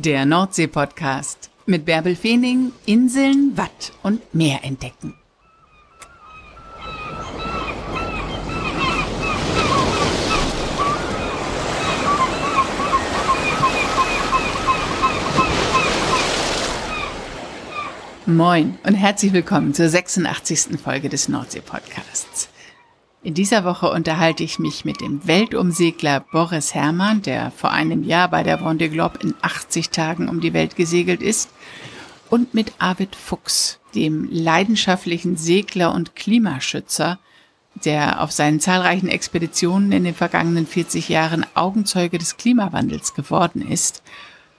Der Nordsee-Podcast mit Bärbel Feening, Inseln, Watt und Meer entdecken. Moin und herzlich willkommen zur 86. Folge des Nordsee-Podcasts. In dieser Woche unterhalte ich mich mit dem Weltumsegler Boris Herrmann, der vor einem Jahr bei der Vendée Globe in 80 Tagen um die Welt gesegelt ist, und mit Arvid Fuchs, dem leidenschaftlichen Segler und Klimaschützer, der auf seinen zahlreichen Expeditionen in den vergangenen 40 Jahren Augenzeuge des Klimawandels geworden ist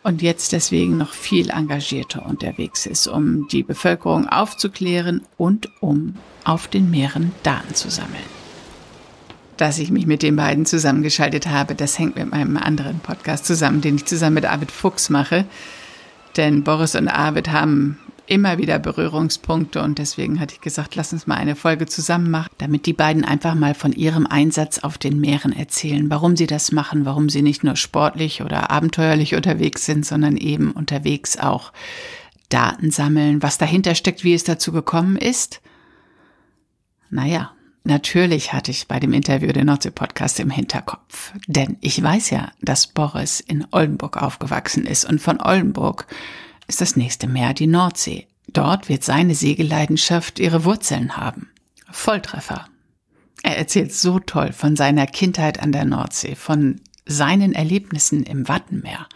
und jetzt deswegen noch viel engagierter unterwegs ist, um die Bevölkerung aufzuklären und um auf den Meeren Daten zu sammeln dass ich mich mit den beiden zusammengeschaltet habe. Das hängt mit meinem anderen Podcast zusammen, den ich zusammen mit Arvid Fuchs mache. Denn Boris und Arvid haben immer wieder Berührungspunkte und deswegen hatte ich gesagt, lass uns mal eine Folge zusammen machen, damit die beiden einfach mal von ihrem Einsatz auf den Meeren erzählen, warum sie das machen, warum sie nicht nur sportlich oder abenteuerlich unterwegs sind, sondern eben unterwegs auch Daten sammeln, was dahinter steckt, wie es dazu gekommen ist. Naja, Natürlich hatte ich bei dem Interview den Nordsee-Podcast im Hinterkopf. Denn ich weiß ja, dass Boris in Oldenburg aufgewachsen ist und von Oldenburg ist das nächste Meer die Nordsee. Dort wird seine Segelleidenschaft ihre Wurzeln haben. Volltreffer. Er erzählt so toll von seiner Kindheit an der Nordsee, von seinen Erlebnissen im Wattenmeer.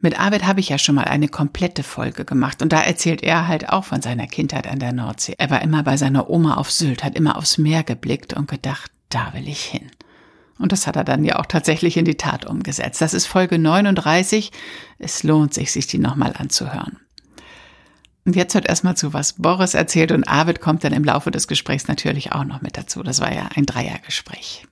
Mit Arvid habe ich ja schon mal eine komplette Folge gemacht und da erzählt er halt auch von seiner Kindheit an der Nordsee. Er war immer bei seiner Oma auf Sylt, hat immer aufs Meer geblickt und gedacht, da will ich hin. Und das hat er dann ja auch tatsächlich in die Tat umgesetzt. Das ist Folge 39. Es lohnt sich, sich die nochmal anzuhören. Und jetzt hört erstmal zu, was Boris erzählt und Arvid kommt dann im Laufe des Gesprächs natürlich auch noch mit dazu. Das war ja ein Dreiergespräch.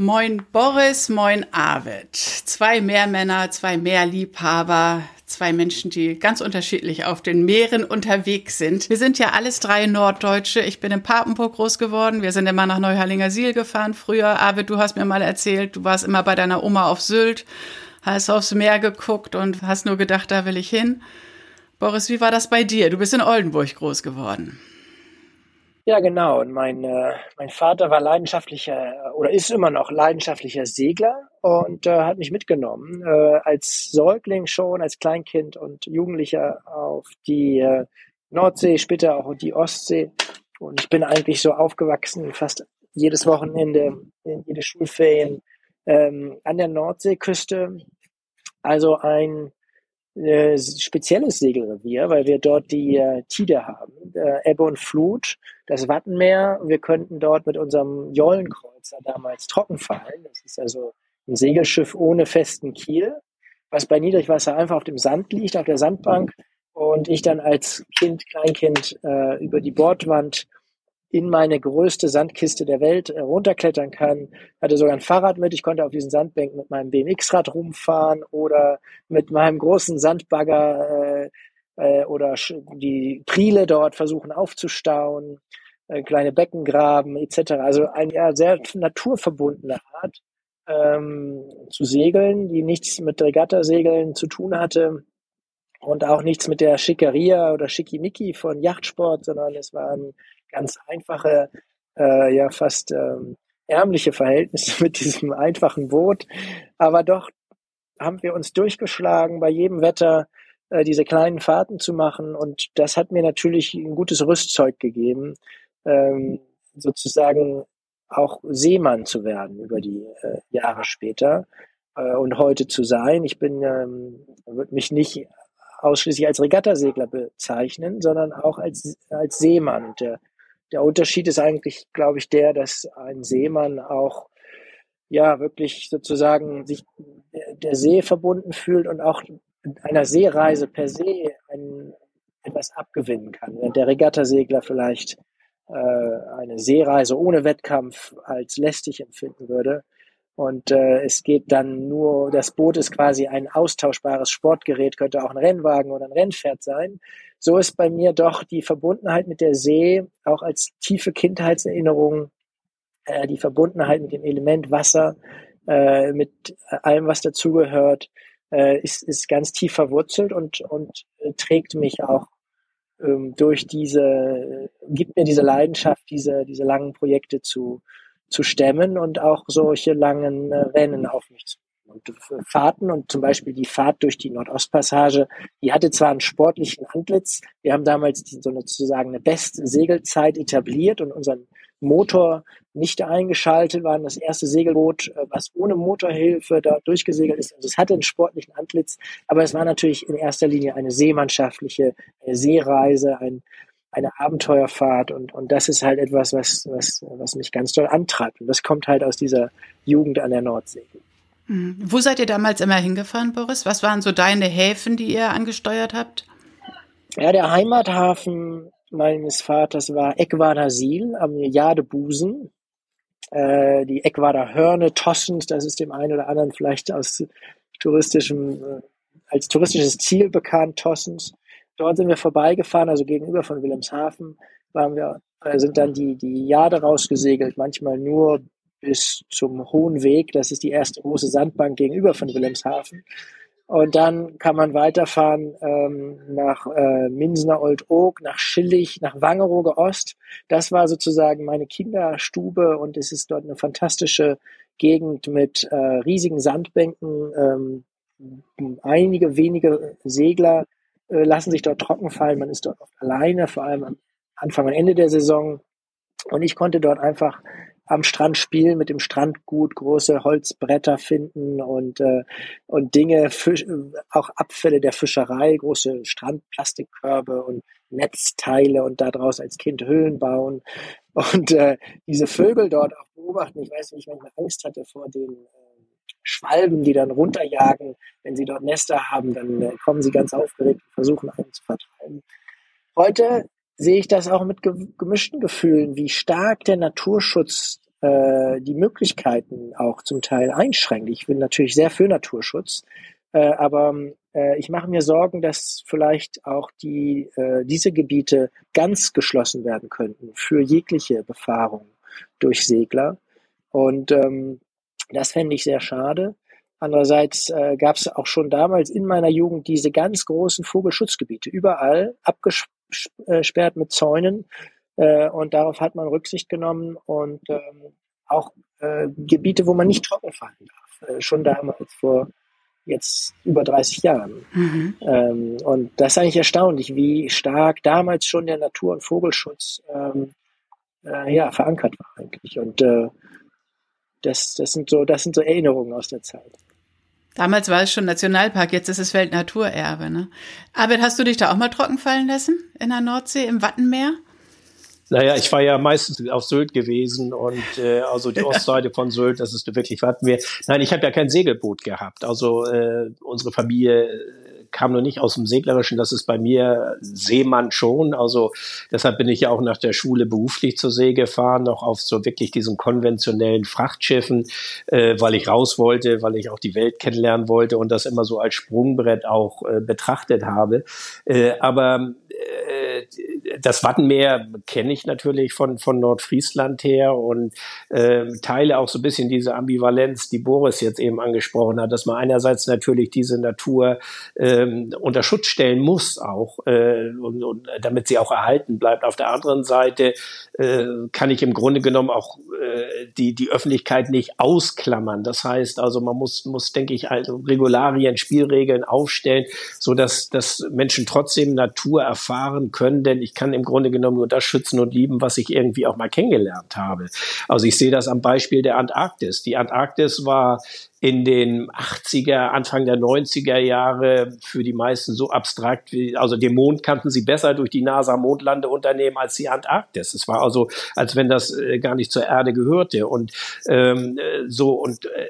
Moin Boris, moin Arvid. Zwei Meermänner, zwei Meerliebhaber, zwei Menschen, die ganz unterschiedlich auf den Meeren unterwegs sind. Wir sind ja alles drei Norddeutsche. Ich bin in Papenburg groß geworden. Wir sind immer nach Neuharlinger Siel gefahren früher. Arvid, du hast mir mal erzählt, du warst immer bei deiner Oma auf Sylt, hast aufs Meer geguckt und hast nur gedacht, da will ich hin. Boris, wie war das bei dir? Du bist in Oldenburg groß geworden. Ja, genau. Und mein, äh, mein Vater war leidenschaftlicher oder ist immer noch leidenschaftlicher Segler und äh, hat mich mitgenommen, äh, als Säugling schon, als Kleinkind und Jugendlicher auf die äh, Nordsee, später auch die Ostsee. Und ich bin eigentlich so aufgewachsen, fast jedes Wochenende, in jede Schulferien ähm, an der Nordseeküste. Also ein äh, spezielles Segelrevier, weil wir dort die äh, Tide haben, äh, Ebbe und Flut, das Wattenmeer. Wir könnten dort mit unserem Jollenkreuzer damals trocken fallen. Das ist also ein Segelschiff ohne festen Kiel, was bei Niedrigwasser einfach auf dem Sand liegt, auf der Sandbank. Und ich dann als Kind, Kleinkind äh, über die Bordwand in meine größte Sandkiste der Welt äh, runterklettern kann. Hatte sogar ein Fahrrad mit. Ich konnte auf diesen Sandbänken mit meinem BMX-Rad rumfahren oder mit meinem großen Sandbagger äh, äh, oder die Priele dort versuchen aufzustauen, äh, kleine Becken graben etc. Also eine ja, sehr naturverbundene Art ähm, zu segeln, die nichts mit Regattasegeln zu tun hatte und auch nichts mit der Schickeria oder Schickimicki von Yachtsport, sondern es waren ganz einfache, äh, ja fast ähm, ärmliche Verhältnisse mit diesem einfachen Boot. Aber doch haben wir uns durchgeschlagen, bei jedem Wetter äh, diese kleinen Fahrten zu machen. Und das hat mir natürlich ein gutes Rüstzeug gegeben, ähm, sozusagen auch Seemann zu werden über die äh, Jahre später äh, und heute zu sein. Ich bin, ähm, würde mich nicht ausschließlich als Regattasegler bezeichnen, sondern auch als, als Seemann. Und der der Unterschied ist eigentlich, glaube ich, der, dass ein Seemann auch ja wirklich sozusagen sich der See verbunden fühlt und auch einer Seereise per se ein, etwas abgewinnen kann. Während der Regattasegler vielleicht äh, eine Seereise ohne Wettkampf als lästig empfinden würde. Und äh, es geht dann nur, das Boot ist quasi ein austauschbares Sportgerät, könnte auch ein Rennwagen oder ein Rennpferd sein. So ist bei mir doch die Verbundenheit mit der See auch als tiefe Kindheitserinnerung, äh, die Verbundenheit mit dem Element Wasser, äh, mit allem, was dazugehört, äh, ist, ist ganz tief verwurzelt und, und äh, trägt mich auch ähm, durch diese, gibt mir diese Leidenschaft, diese, diese langen Projekte zu, zu stemmen und auch solche langen äh, Rennen auf mich zu und Fahrten und zum Beispiel die Fahrt durch die Nordostpassage, die hatte zwar einen sportlichen Antlitz, wir haben damals die, sozusagen eine Bestsegelzeit etabliert und unseren Motor nicht eingeschaltet, waren das erste Segelboot, äh, was ohne Motorhilfe da durchgesegelt ist. Also es hatte einen sportlichen Antlitz, aber es war natürlich in erster Linie eine seemannschaftliche Seereise, ein, eine Abenteuerfahrt und, und das ist halt etwas, was, was, was mich ganz doll antreibt. Und das kommt halt aus dieser Jugend an der Nordsee. Mhm. Wo seid ihr damals immer hingefahren, Boris? Was waren so deine Häfen, die ihr angesteuert habt? Ja, der Heimathafen meines Vaters war Eckweider-Siel am Jadebusen. Äh, die Eckwader Hörne, Tossens, das ist dem einen oder anderen vielleicht aus touristischem, äh, als touristisches Ziel bekannt, Tossens. Dort sind wir vorbeigefahren, also gegenüber von Wilhelmshaven waren wir, äh, sind dann die, die Jade rausgesegelt, manchmal nur bis zum Hohen Weg. Das ist die erste große Sandbank gegenüber von Wilhelmshaven. Und dann kann man weiterfahren ähm, nach äh, Minsener Old Oak, nach Schillig, nach Wangerooge Ost. Das war sozusagen meine Kinderstube und es ist dort eine fantastische Gegend mit äh, riesigen Sandbänken. Ähm, einige wenige Segler äh, lassen sich dort trocken fallen. Man ist dort oft alleine, vor allem am Anfang und Ende der Saison. Und ich konnte dort einfach am Strand spielen, mit dem Strandgut große Holzbretter finden und, äh, und Dinge, Fisch, auch Abfälle der Fischerei, große Strandplastikkörbe und Netzteile und daraus als Kind Höhlen bauen und äh, diese Vögel dort auch beobachten. Ich weiß nicht, ich manchmal Angst hatte vor den äh, Schwalben, die dann runterjagen. Wenn sie dort Nester haben, dann äh, kommen sie ganz aufgeregt und versuchen einen zu vertreiben. Heute sehe ich das auch mit gemischten Gefühlen, wie stark der Naturschutz äh, die Möglichkeiten auch zum Teil einschränkt. Ich bin natürlich sehr für Naturschutz, äh, aber äh, ich mache mir Sorgen, dass vielleicht auch die, äh, diese Gebiete ganz geschlossen werden könnten für jegliche Befahrung durch Segler. Und ähm, das fände ich sehr schade. Andererseits äh, gab es auch schon damals in meiner Jugend diese ganz großen Vogelschutzgebiete, überall abgesperrt mit Zäunen. Äh, und darauf hat man Rücksicht genommen und ähm, auch äh, Gebiete, wo man nicht trocken fahren darf. Äh, schon damals, vor jetzt über 30 Jahren. Mhm. Ähm, und das ist eigentlich erstaunlich, wie stark damals schon der Natur- und Vogelschutz ähm, äh, ja, verankert war eigentlich. Und äh, das, das, sind so, das sind so Erinnerungen aus der Zeit. Damals war es schon Nationalpark, jetzt ist es Weltnaturerbe. Ne? Albert, hast du dich da auch mal trocken fallen lassen in der Nordsee, im Wattenmeer? Naja, ich war ja meistens auf Sylt gewesen und äh, also die Ostseite von Sylt, das ist wirklich Wattenmeer. Nein, ich habe ja kein Segelboot gehabt. Also äh, unsere Familie kam noch nicht aus dem Seglerischen, das ist bei mir Seemann schon. Also deshalb bin ich ja auch nach der Schule beruflich zur See gefahren, noch auf so wirklich diesen konventionellen Frachtschiffen, äh, weil ich raus wollte, weil ich auch die Welt kennenlernen wollte und das immer so als Sprungbrett auch äh, betrachtet habe. Äh, aber das Wattenmeer kenne ich natürlich von, von Nordfriesland her und äh, teile auch so ein bisschen diese Ambivalenz, die Boris jetzt eben angesprochen hat, dass man einerseits natürlich diese Natur ähm, unter Schutz stellen muss auch, äh, und, und damit sie auch erhalten bleibt. Auf der anderen Seite äh, kann ich im Grunde genommen auch äh, die, die Öffentlichkeit nicht ausklammern. Das heißt also, man muss, muss denke ich, also Regularien, Spielregeln aufstellen, so dass, dass Menschen trotzdem Natur erfahren können, denn ich kann im Grunde genommen nur das schützen und lieben, was ich irgendwie auch mal kennengelernt habe. Also ich sehe das am Beispiel der Antarktis. Die Antarktis war in den 80er, Anfang der 90er Jahre für die meisten so abstrakt wie, also den Mond kannten sie besser durch die NASA Mondlandeunternehmen als die Antarktis. Es war also, als wenn das äh, gar nicht zur Erde gehörte und ähm, äh, so und äh,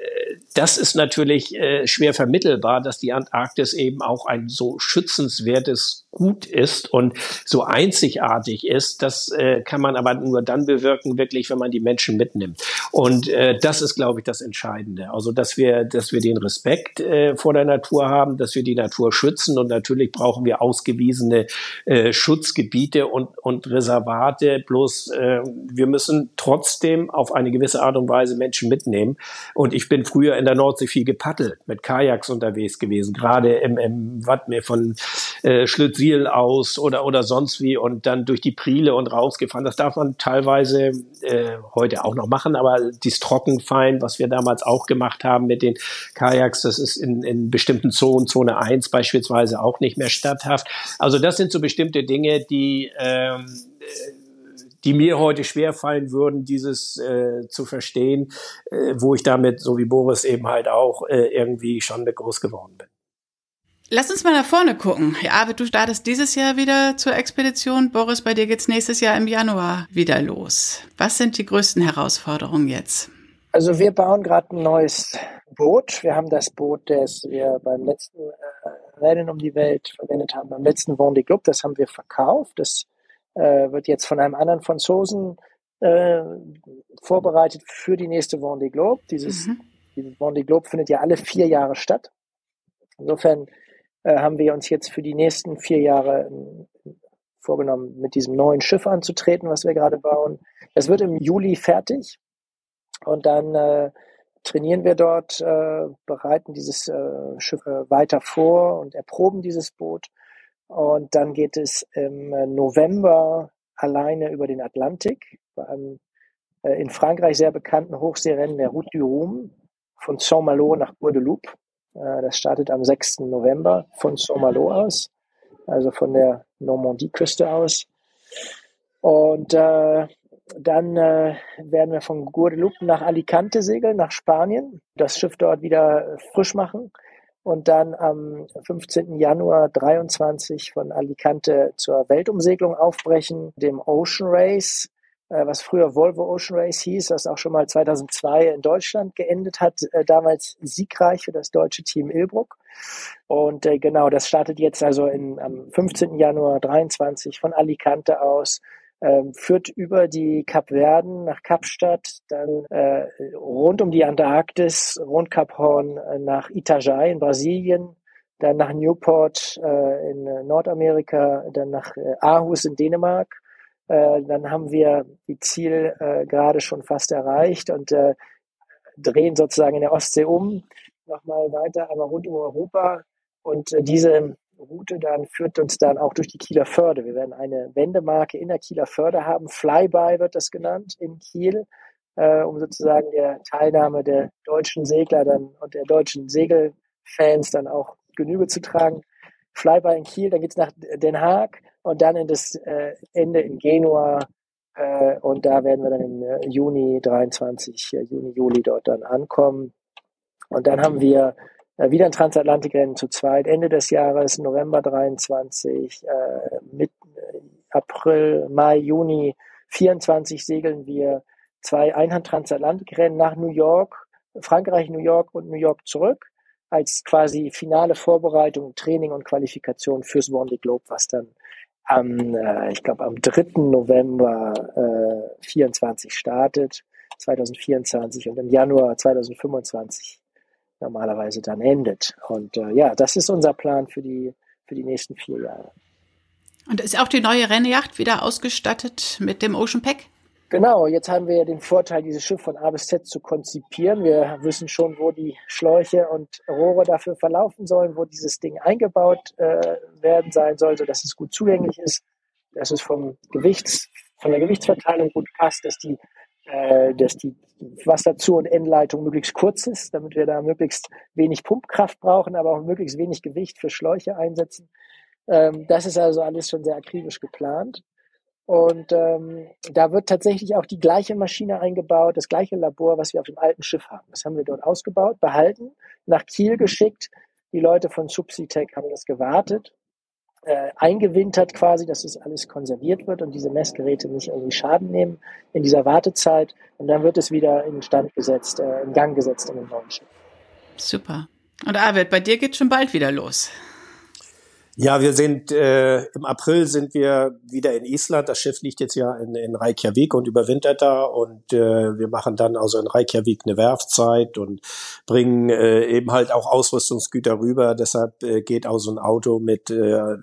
das ist natürlich äh, schwer vermittelbar, dass die Antarktis eben auch ein so schützenswertes Gut ist und so einzigartig ist. Das äh, kann man aber nur dann bewirken, wirklich, wenn man die Menschen mitnimmt. Und äh, das ist, glaube ich, das Entscheidende. Also, dass wir dass wir den Respekt äh, vor der Natur haben, dass wir die Natur schützen und natürlich brauchen wir ausgewiesene äh, Schutzgebiete und, und Reservate. Bloß äh, wir müssen trotzdem auf eine gewisse Art und Weise Menschen mitnehmen. Und ich bin früher in der Nordsee viel gepaddelt, mit Kajaks unterwegs gewesen, gerade im, im Wattmeer von äh, Schlüttsiel aus oder oder sonst wie und dann durch die Priele und rausgefahren. Das darf man teilweise äh, heute auch noch machen, aber dies Trockenfein, was wir damals auch gemacht haben mit den Kajaks, das ist in, in bestimmten Zonen, Zone 1 beispielsweise auch nicht mehr statthaft. Also das sind so bestimmte Dinge, die ähm, die mir heute schwerfallen würden, dieses äh, zu verstehen, äh, wo ich damit, so wie Boris eben halt auch, äh, irgendwie schon groß geworden bin. Lass uns mal nach vorne gucken. Ja, Arvid, du startest dieses Jahr wieder zur Expedition. Boris, bei dir geht's nächstes Jahr im Januar wieder los. Was sind die größten Herausforderungen jetzt? Also wir bauen gerade ein neues Boot. Wir haben das Boot, das wir beim letzten äh, Rennen um die Welt verwendet haben, beim letzten Vendée Globe, das haben wir verkauft. Das äh, wird jetzt von einem anderen Franzosen äh, vorbereitet für die nächste Vendée Globe. Dieses, mhm. dieses Vendée Globe findet ja alle vier Jahre statt. Insofern äh, haben wir uns jetzt für die nächsten vier Jahre äh, vorgenommen, mit diesem neuen Schiff anzutreten, was wir gerade bauen. Es wird im Juli fertig und dann äh, trainieren wir dort, äh, bereiten dieses äh, Schiff äh, weiter vor und erproben dieses Boot. Und dann geht es im November alleine über den Atlantik bei einem äh, in Frankreich sehr bekannten Hochseerennen der Route du Rhum von Saint-Malo nach Guadeloupe. Äh, das startet am 6. November von Saint-Malo aus, also von der Normandie-Küste aus. Und äh, dann äh, werden wir von Guadeloupe nach Alicante segeln, nach Spanien, das Schiff dort wieder frisch machen und dann am 15. Januar 23 von Alicante zur Weltumsegelung aufbrechen, dem Ocean Race äh, was früher Volvo Ocean Race hieß, was auch schon mal 2002 in Deutschland geendet hat, äh, damals siegreich für das deutsche Team Ilbruck. Und äh, genau, das startet jetzt also in, am 15. Januar 23 von Alicante aus, ähm, führt über die Kapverden nach Kapstadt, dann äh, rund um die Antarktis, rund Kap Horn äh, nach Itajai in Brasilien, dann nach Newport äh, in Nordamerika, dann nach äh, Aarhus in Dänemark äh, dann haben wir die Ziel äh, gerade schon fast erreicht und äh, drehen sozusagen in der Ostsee um, nochmal weiter, aber rund um Europa. Und äh, diese Route dann führt uns dann auch durch die Kieler Förde. Wir werden eine Wendemarke in der Kieler Förde haben. Flyby wird das genannt in Kiel, äh, um sozusagen der Teilnahme der deutschen Segler dann und der deutschen Segelfans dann auch Genüge zu tragen. Flyby in Kiel, dann geht's nach Den Haag und dann in das äh, Ende in Genua. Äh, und da werden wir dann im äh, Juni 23, äh, Juni, Juli dort dann ankommen. Und dann haben wir äh, wieder ein Transatlantikrennen zu zweit, Ende des Jahres, November 23, äh, mit äh, April, Mai, Juni 24 segeln wir zwei Einhand-Transatlantikrennen nach New York, Frankreich, New York und New York zurück als quasi finale Vorbereitung, Training und Qualifikation fürs Vendée Globe, was dann am, äh, ich glaube, am 3. November äh, 24 startet, 2024 und im Januar 2025 normalerweise dann endet. Und äh, ja, das ist unser Plan für die, für die nächsten vier Jahre. Und ist auch die neue Rennjacht wieder ausgestattet mit dem Ocean Pack? Genau, jetzt haben wir ja den Vorteil, dieses Schiff von A bis Z zu konzipieren. Wir wissen schon, wo die Schläuche und Rohre dafür verlaufen sollen, wo dieses Ding eingebaut äh, werden sein soll, sodass es gut zugänglich ist, dass es vom Gewichts, von der Gewichtsverteilung gut passt, dass die, äh, dass die Wasserzu- und Endleitung möglichst kurz ist, damit wir da möglichst wenig Pumpkraft brauchen, aber auch möglichst wenig Gewicht für Schläuche einsetzen. Ähm, das ist also alles schon sehr akribisch geplant. Und ähm, da wird tatsächlich auch die gleiche Maschine eingebaut, das gleiche Labor, was wir auf dem alten Schiff haben. Das haben wir dort ausgebaut, behalten, nach Kiel geschickt. Die Leute von Subsitec haben das gewartet, äh, eingewintert quasi, dass das alles konserviert wird und diese Messgeräte nicht irgendwie Schaden nehmen in dieser Wartezeit. Und dann wird es wieder in Stand gesetzt, äh, in Gang gesetzt in dem neuen Schiff. Super. Und Arvid, bei dir geht schon bald wieder los. Ja, wir sind äh, im April sind wir wieder in Island. Das Schiff liegt jetzt ja in, in Reykjavik und überwintert da und äh, wir machen dann also in Reykjavik eine Werfzeit und bringen äh, eben halt auch Ausrüstungsgüter rüber. Deshalb äh, geht auch so ein Auto mit äh, äh,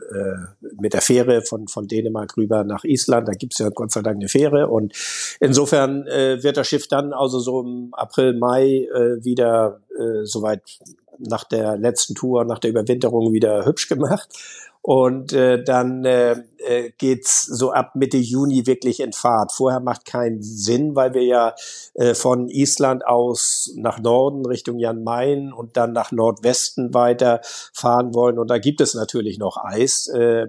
mit der Fähre von von Dänemark rüber nach Island. Da gibt's ja Gott sei Dank eine Fähre und insofern äh, wird das Schiff dann also so im April Mai äh, wieder äh, soweit nach der letzten Tour, nach der Überwinterung wieder hübsch gemacht. Und äh, dann äh, äh, geht's so ab Mitte Juni wirklich in Fahrt. Vorher macht keinen Sinn, weil wir ja äh, von Island aus nach Norden Richtung Jan Mayen und dann nach Nordwesten weiter fahren wollen. Und da gibt es natürlich noch Eis. Äh, äh,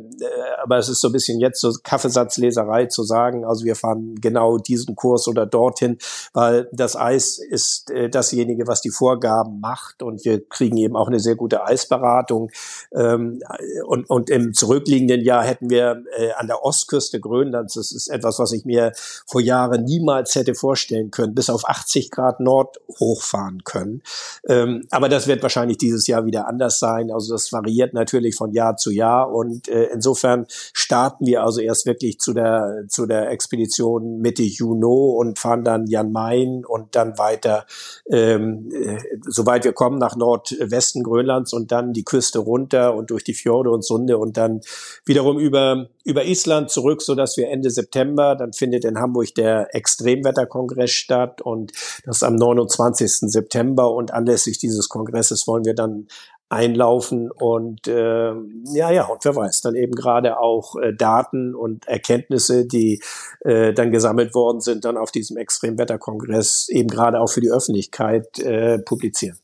aber es ist so ein bisschen jetzt so Kaffeesatzleserei zu sagen, also wir fahren genau diesen Kurs oder dorthin, weil das Eis ist äh, dasjenige, was die Vorgaben macht. Und wir kriegen eben auch eine sehr gute Eisberatung. Ähm, und, und im zurückliegenden Jahr hätten wir äh, an der Ostküste Grönlands. Das ist etwas, was ich mir vor Jahren niemals hätte vorstellen können, bis auf 80 Grad Nord hochfahren können. Ähm, aber das wird wahrscheinlich dieses Jahr wieder anders sein. Also das variiert natürlich von Jahr zu Jahr und äh, insofern starten wir also erst wirklich zu der zu der Expedition Mitte Juni und fahren dann Jan Mayen und dann weiter, ähm, äh, soweit wir kommen, nach Nordwesten Grönlands und dann die Küste runter und durch die Fjorde und Sunde und dann wiederum über über Island zurück, so dass wir Ende September, dann findet in Hamburg der Extremwetterkongress statt und das am 29. September und anlässlich dieses Kongresses wollen wir dann einlaufen und äh, ja ja und wer weiß dann eben gerade auch äh, Daten und Erkenntnisse die äh, dann gesammelt worden sind dann auf diesem Extremwetterkongress eben gerade auch für die Öffentlichkeit äh, publizieren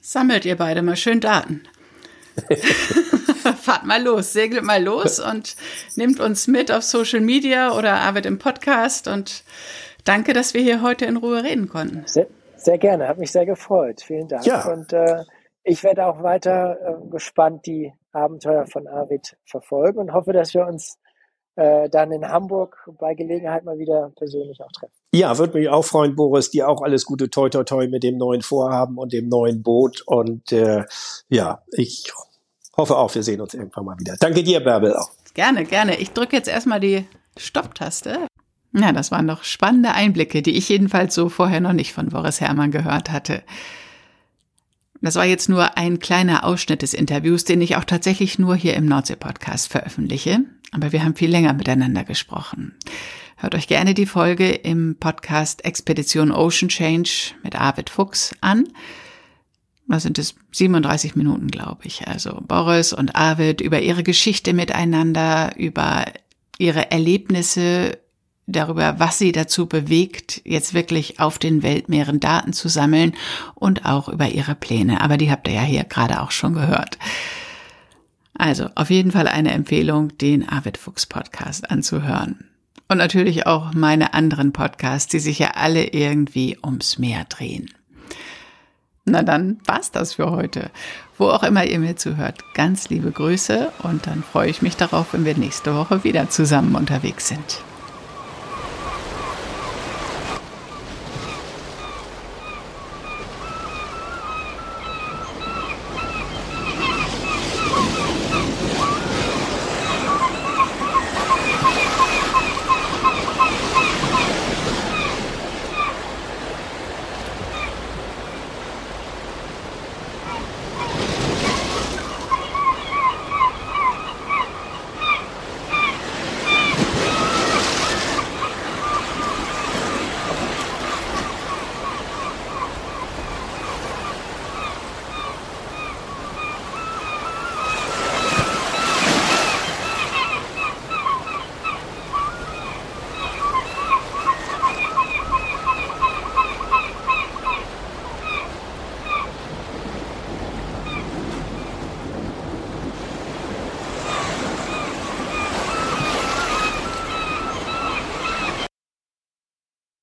sammelt ihr beide mal schön Daten Fahrt mal los, segelt mal los und nehmt uns mit auf Social Media oder arbeitet im Podcast. Und danke, dass wir hier heute in Ruhe reden konnten. Sehr, sehr gerne, hat mich sehr gefreut. Vielen Dank. Ja. Und äh, ich werde auch weiter äh, gespannt die Abenteuer von Arvid verfolgen und hoffe, dass wir uns äh, dann in Hamburg bei Gelegenheit mal wieder persönlich auch treffen. Ja, würde mich auch freuen, Boris. Dir auch alles Gute, toi, toi, toi mit dem neuen Vorhaben und dem neuen Boot. Und äh, ja, ich hoffe auch, wir sehen uns irgendwann mal wieder. Danke dir, Bärbel. Auch. Gerne, gerne. Ich drücke jetzt erstmal die Stopptaste. Ja, das waren doch spannende Einblicke, die ich jedenfalls so vorher noch nicht von Boris Herrmann gehört hatte. Das war jetzt nur ein kleiner Ausschnitt des Interviews, den ich auch tatsächlich nur hier im Nordsee-Podcast veröffentliche. Aber wir haben viel länger miteinander gesprochen. Hört euch gerne die Folge im Podcast Expedition Ocean Change mit Arvid Fuchs an was sind es, 37 Minuten, glaube ich. Also Boris und Arvid über ihre Geschichte miteinander, über ihre Erlebnisse, darüber, was sie dazu bewegt, jetzt wirklich auf den Weltmeeren Daten zu sammeln und auch über ihre Pläne. Aber die habt ihr ja hier gerade auch schon gehört. Also auf jeden Fall eine Empfehlung, den Arvid Fuchs Podcast anzuhören. Und natürlich auch meine anderen Podcasts, die sich ja alle irgendwie ums Meer drehen. Na dann war's das für heute. Wo auch immer ihr mir zuhört, ganz liebe Grüße und dann freue ich mich darauf, wenn wir nächste Woche wieder zusammen unterwegs sind.